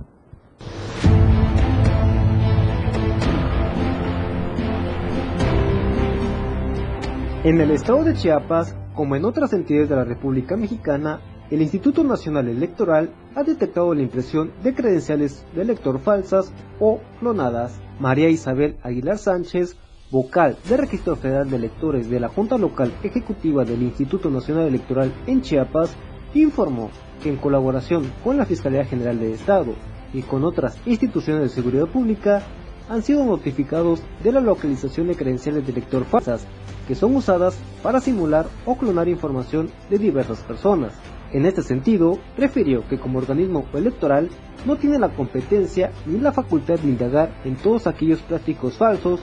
En el estado de Chiapas, como en otras entidades de la República Mexicana, el Instituto Nacional Electoral ha detectado la impresión de credenciales de elector falsas o clonadas. María Isabel Aguilar Sánchez, vocal de Registro Federal de Electores de la Junta Local Ejecutiva del Instituto Nacional Electoral en Chiapas, informó que en colaboración con la Fiscalía General del Estado y con otras instituciones de seguridad pública, han sido notificados de la localización de credenciales de elector falsas que son usadas para simular o clonar información de diversas personas. En este sentido, refirió que como organismo electoral no tiene la competencia ni la facultad de indagar en todos aquellos prácticos falsos,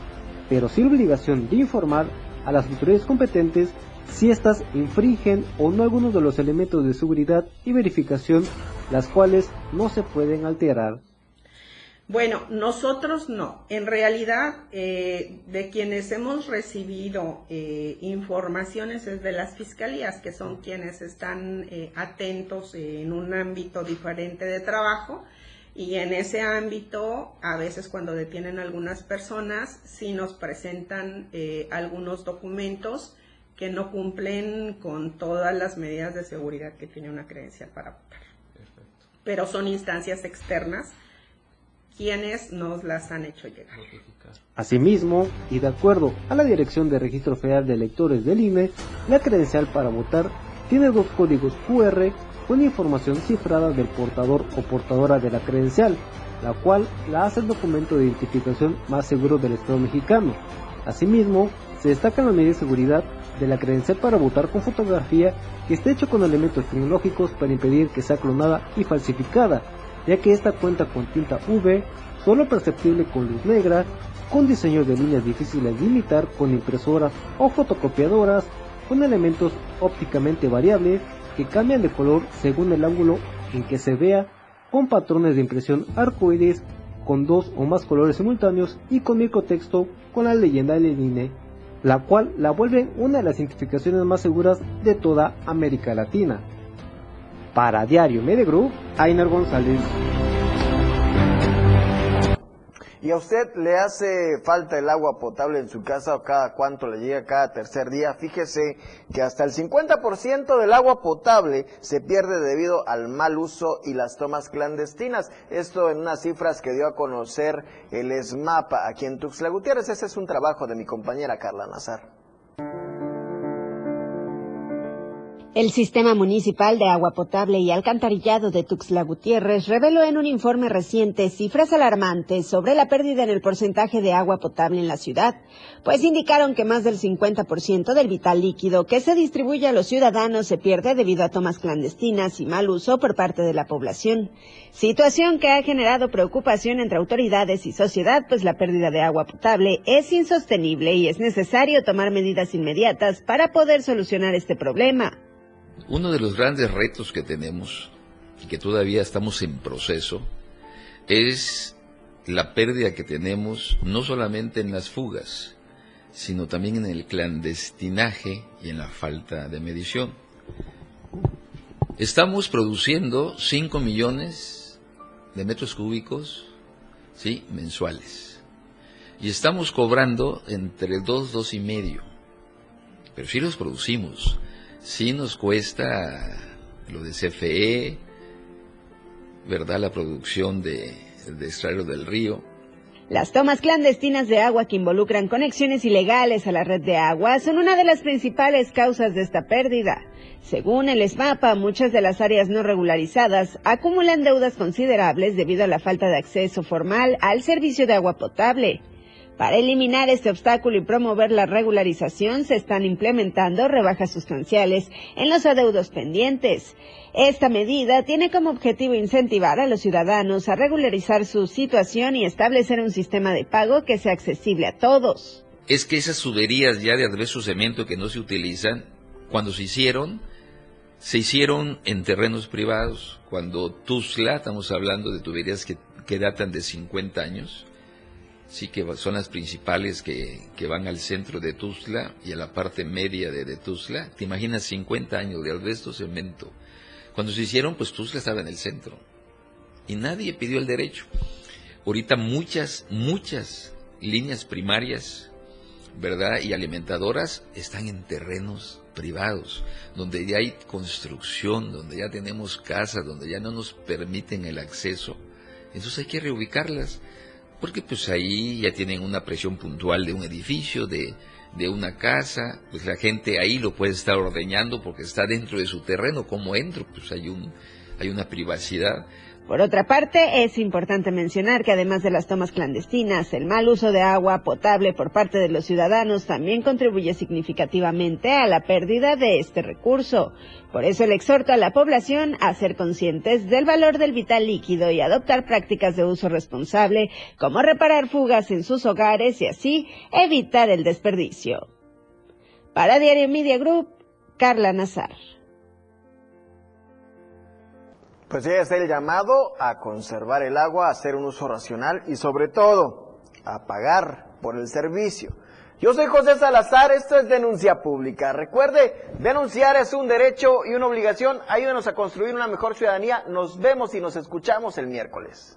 pero sí obligación de informar a las autoridades competentes si éstas infringen o no algunos de los elementos de seguridad y verificación, las cuales no se pueden alterar. Bueno, nosotros no. En realidad, eh, de quienes hemos recibido eh, informaciones es de las fiscalías, que son quienes están eh, atentos en un ámbito diferente de trabajo. Y en ese ámbito, a veces cuando detienen algunas personas, sí nos presentan algunos documentos que no cumplen con todas las medidas de seguridad que tiene una credencial para votar. Pero son instancias externas quienes nos las han hecho llegar. Asimismo, y de acuerdo a la Dirección de Registro Federal de Electores del INE, la credencial para votar tiene dos códigos QR con información cifrada del portador o portadora de la credencial, la cual la hace el documento de identificación más seguro del Estado mexicano. Asimismo, se destaca la medida de seguridad de la credencial para votar con fotografía que esté hecho con elementos tecnológicos para impedir que sea clonada y falsificada, ya que esta cuenta con tinta V, solo perceptible con luz negra, con diseños de líneas difíciles de imitar con impresoras o fotocopiadoras, con elementos ópticamente variables que cambian de color según el ángulo en que se vea, con patrones de impresión arcoíris con dos o más colores simultáneos y con microtexto con la leyenda del INE, la cual la vuelve una de las identificaciones más seguras de toda América Latina. Para Diario Media Group, Ainer González. ¿Y a usted le hace falta el agua potable en su casa o cada cuánto le llega cada tercer día? Fíjese que hasta el 50% del agua potable se pierde debido al mal uso y las tomas clandestinas. Esto en unas cifras que dio a conocer el SMAPA aquí en Tuxtla Gutiérrez. Ese es un trabajo de mi compañera Carla Nazar. El Sistema Municipal de Agua Potable y Alcantarillado de Tuxtla Gutiérrez reveló en un informe reciente cifras alarmantes sobre la pérdida en el porcentaje de agua potable en la ciudad, pues indicaron que más del 50% del vital líquido que se distribuye a los ciudadanos se pierde debido a tomas clandestinas y mal uso por parte de la población. Situación que ha generado preocupación entre autoridades y sociedad, pues la pérdida de agua potable es insostenible y es necesario tomar medidas inmediatas para poder solucionar este problema. Uno de los grandes retos que tenemos y que todavía estamos en proceso es la pérdida que tenemos no solamente en las fugas, sino también en el clandestinaje y en la falta de medición. Estamos produciendo 5 millones de metros cúbicos ¿sí? mensuales y estamos cobrando entre 2, 2 y medio, pero si los producimos sí nos cuesta lo de CFE, ¿verdad? La producción de, de del río. Las tomas clandestinas de agua que involucran conexiones ilegales a la red de agua son una de las principales causas de esta pérdida. Según el ESMAPA, muchas de las áreas no regularizadas acumulan deudas considerables debido a la falta de acceso formal al servicio de agua potable. Para eliminar este obstáculo y promover la regularización, se están implementando rebajas sustanciales en los adeudos pendientes. Esta medida tiene como objetivo incentivar a los ciudadanos a regularizar su situación y establecer un sistema de pago que sea accesible a todos. Es que esas tuberías ya de adverso cemento que no se utilizan, cuando se hicieron, se hicieron en terrenos privados. Cuando Tuzla, estamos hablando de tuberías que, que datan de 50 años, sí que son las principales que, que, van al centro de Tuzla y a la parte media de, Tuzla. ¿Te imaginas 50 años de albesto cemento? Cuando se hicieron, pues Tuzla estaba en el centro y nadie pidió el derecho. Ahorita muchas, muchas líneas primarias, ¿verdad? Y alimentadoras están en terrenos privados, donde ya hay construcción, donde ya tenemos casas, donde ya no nos permiten el acceso. Entonces hay que reubicarlas porque pues ahí ya tienen una presión puntual de un edificio, de, de una casa, pues la gente ahí lo puede estar ordeñando porque está dentro de su terreno, como entro, pues hay un hay una privacidad. Por otra parte, es importante mencionar que además de las tomas clandestinas, el mal uso de agua potable por parte de los ciudadanos también contribuye significativamente a la pérdida de este recurso. Por eso le exhorto a la población a ser conscientes del valor del vital líquido y adoptar prácticas de uso responsable, como reparar fugas en sus hogares y así evitar el desperdicio. Para Diario Media Group, Carla Nazar. Pues ya es el llamado a conservar el agua, a hacer un uso racional y sobre todo a pagar por el servicio. Yo soy José Salazar, esto es Denuncia Pública. Recuerde, denunciar es un derecho y una obligación. Ayúdenos a construir una mejor ciudadanía. Nos vemos y nos escuchamos el miércoles.